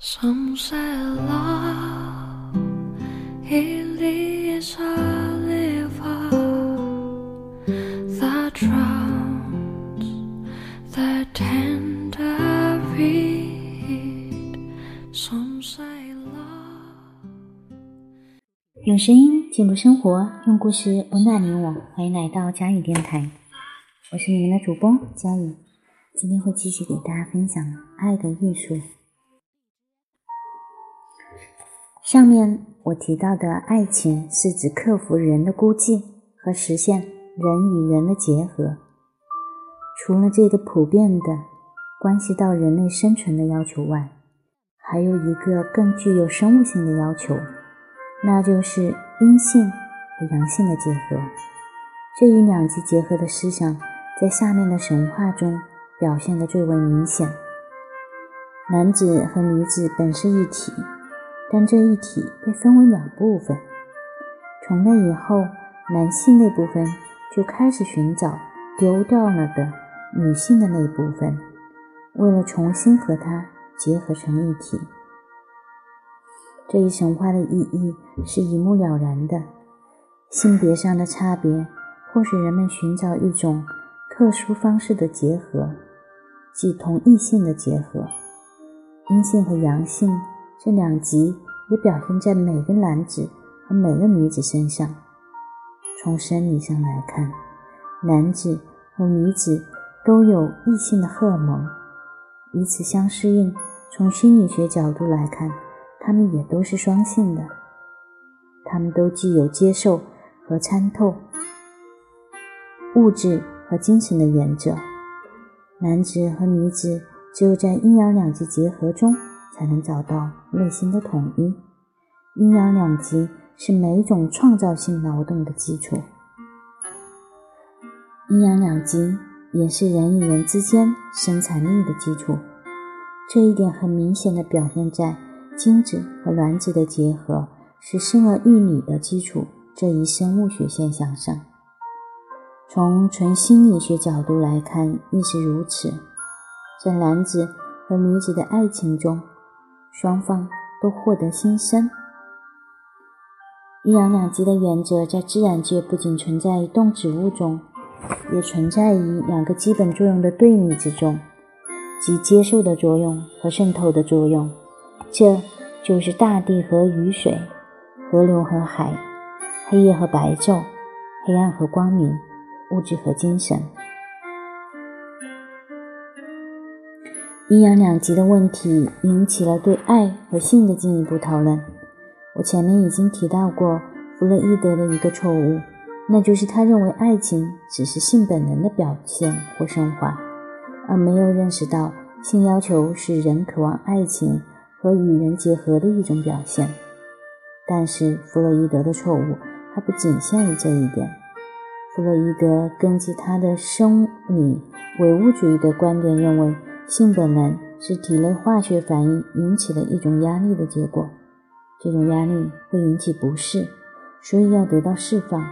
Some say love it is a river that drowns the tender reed. Some say love. 用声音记录生活，用故事温暖你我。欢迎来到佳宇电台，我是你们的主播佳宇。今天会继续给大家分享爱的艺术。上面我提到的爱情，是指克服人的孤寂和实现人与人的结合。除了这个普遍的关系到人类生存的要求外，还有一个更具有生物性的要求，那就是阴性和阳性的结合。这一两极结合的思想，在下面的神话中表现得最为明显。男子和女子本是一体。但这一体被分为两部分，从那以后，男性那部分就开始寻找丢掉了的女性的那部分，为了重新和它结合成一体。这一神话的意义是一目了然的：性别上的差别，或使人们寻找一种特殊方式的结合，即同异性的结合，阴性和阳性。这两极也表现在每个男子和每个女子身上。从生理上来看，男子和女子都有异性的荷尔蒙，彼此相适应。从心理学角度来看，他们也都是双性的。他们都具有接受和参透物质和精神的原则。男子和女子只有在阴阳两极结合中。才能找到内心的统一。阴阳两极是每种创造性劳动的基础。阴阳两极也是人与人之间生产力的基础。这一点很明显的表现在精子和卵子的结合是生儿育女的基础这一生物学现象上。从纯心理学角度来看，亦是如此。在男子和女子的爱情中，双方都获得新生。阴阳两极的原则在自然界不仅存在于动植物中，也存在于两个基本作用的对立之中，即接受的作用和渗透的作用。这就是大地和雨水、河流和海、黑夜和白昼、黑暗和光明、物质和精神。阴阳两极的问题引起了对爱和性的进一步讨论。我前面已经提到过弗洛伊德的一个错误，那就是他认为爱情只是性本能的表现或升华，而没有认识到性要求是人渴望爱情和与人结合的一种表现。但是弗洛伊德的错误还不仅限于这一点。弗洛伊德根据他的生理唯物主义的观点认为。性本能是体内化学反应引起的一种压力的结果，这种压力会引起不适，所以要得到释放。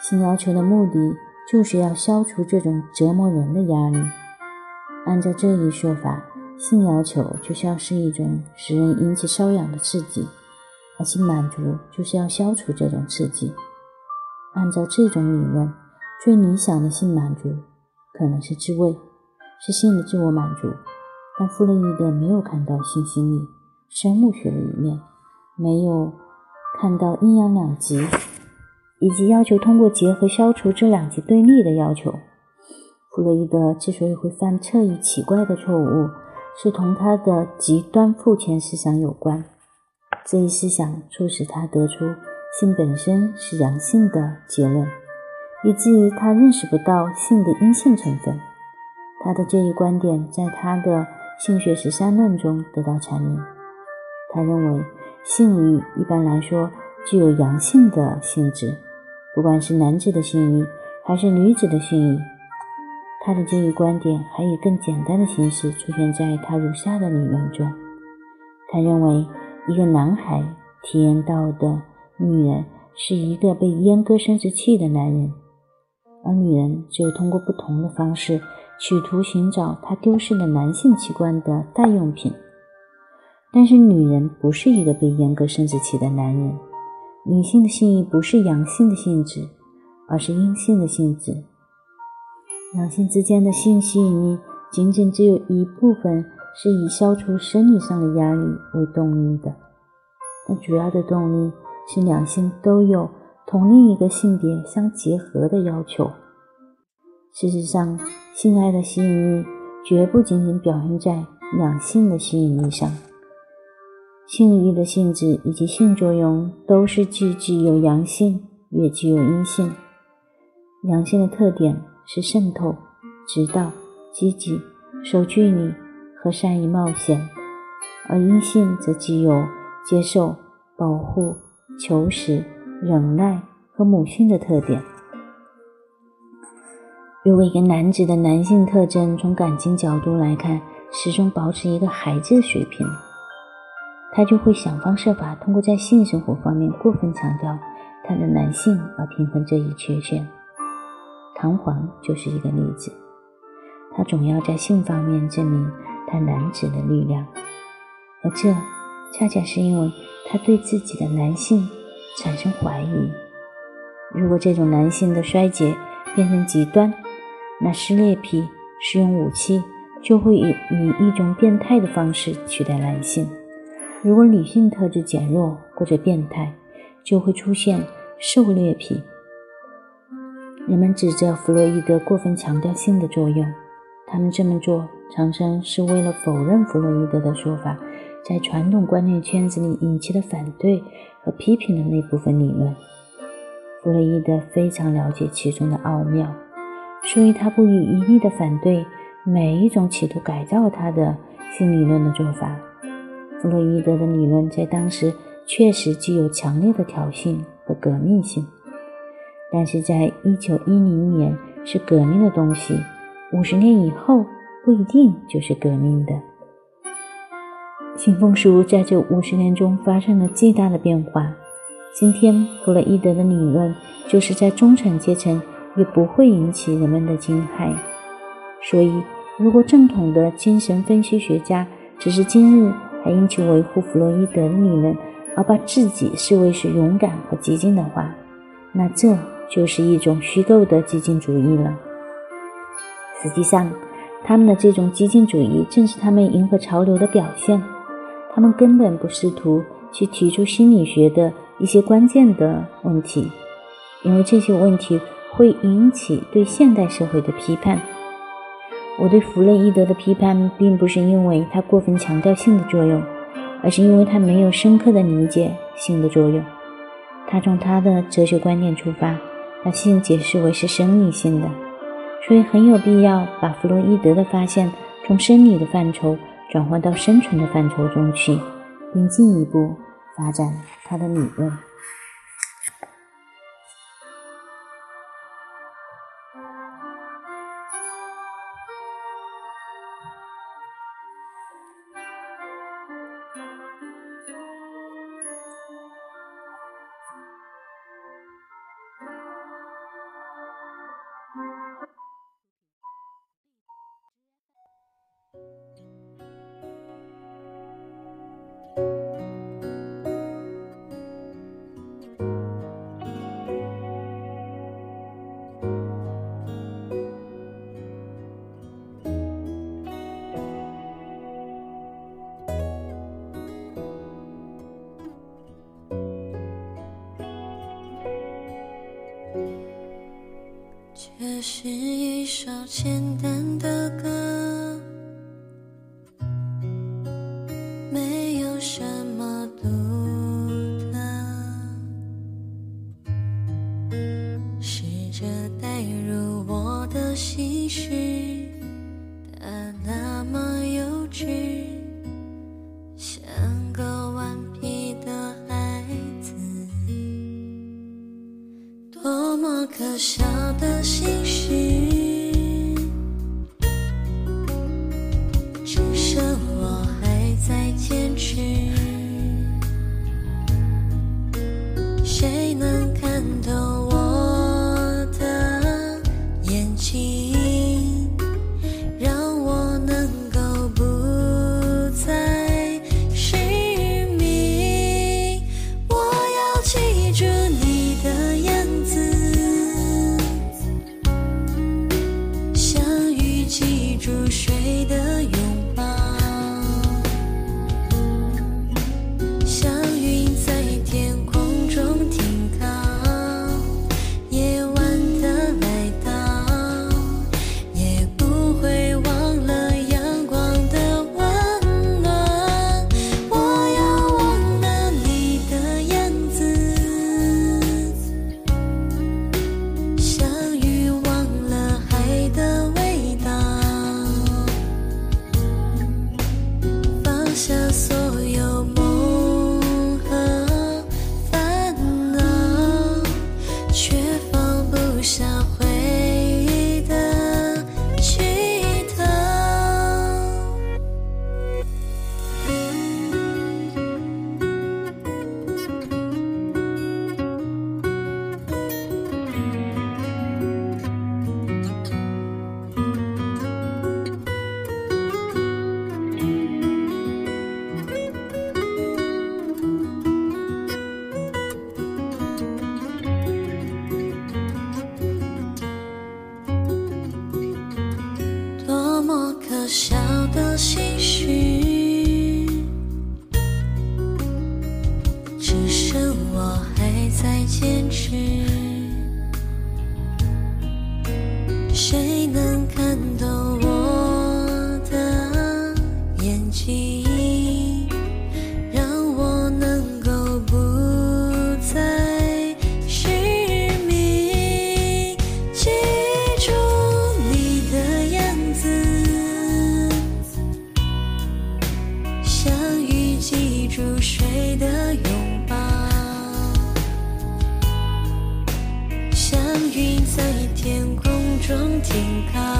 性要求的目的就是要消除这种折磨人的压力。按照这一说法，性要求就是要是一种使人引起瘙痒的刺激，而性满足就是要消除这种刺激。按照这种理论，最理想的性满足可能是自慰。是性的自我满足，但弗洛伊德没有看到性心理、生物学的一面，没有看到阴阳两极，以及要求通过结合消除这两极对立的要求。弗洛伊德之所以会犯这一奇怪的错误，是同他的极端父权思想有关。这一思想促使他得出性本身是阳性的结论，以至于他认识不到性的阴性成分。他的这一观点在他的《性学十三论》中得到阐明。他认为性欲一般来说具有阳性的性质，不管是男子的性欲还是女子的性欲。他的这一观点还以更简单的形式出现在他如下的理论中：他认为一个男孩体验到的女人是一个被阉割生殖器的男人，而女人只有通过不同的方式。企图寻找他丢失的男性器官的代用品。但是女人不是一个被严格生殖器的男人，女性的性欲不是阳性的性质，而是阴性的性质。两性之间的性吸引力，仅仅只有一部分是以消除生理上的压力为动力的，但主要的动力是两性都有同另一个性别相结合的要求。事实上，性爱的吸引力绝不仅仅表现在两性的吸引力上。性欲的性质以及性作用都是既具有阳性，也具有阴性。阳性的特点是渗透、指导、积极、守距离和善于冒险，而阴性则具有接受、保护、求实、忍耐和母性的特点。如果一个男子的男性特征从感情角度来看，始终保持一个孩子的水平。他就会想方设法通过在性生活方面过分强调他的男性而平衡这一缺陷。唐璜就是一个例子，他总要在性方面证明他男子的力量，而这恰恰是因为他对自己的男性产生怀疑。如果这种男性的衰竭变成极端，那施猎癖、使用武器就会以以一种变态的方式取代男性。如果女性特质减弱或者变态，就会出现狩猎癖。人们指责弗洛伊德过分强调性的作用，他们这么做常常是为了否认弗洛伊德的说法在传统观念圈子里引起的反对和批评的那部分理论。弗洛伊德非常了解其中的奥妙，所以他不遗余力地反对每一种企图改造他的新理论的做法。弗洛伊德的理论在当时确实具有强烈的挑衅和革命性，但是在一九一零年是革命的东西，五十年以后不一定就是革命的。性风俗在这五十年中发生了巨大的变化。今天，弗洛伊德的理论就是在中产阶层也不会引起人们的惊骇。所以，如果正统的精神分析学家只是今日。还因其维护弗洛伊德的理论而把自己视为是勇敢和激进的话，那这就是一种虚构的激进主义了。实际上，他们的这种激进主义正是他们迎合潮流的表现。他们根本不试图去提出心理学的一些关键的问题，因为这些问题会引起对现代社会的批判。我对弗洛伊德的批判，并不是因为他过分强调性的作用，而是因为他没有深刻的理解性的作用。他从他的哲学观念出发，把性解释为是生理性的，所以很有必要把弗洛伊德的发现从生理的范畴转换到生存的范畴中去，并进一步发展他的理论。这是一首简单的歌，么可笑。的心事，谁能看透停靠。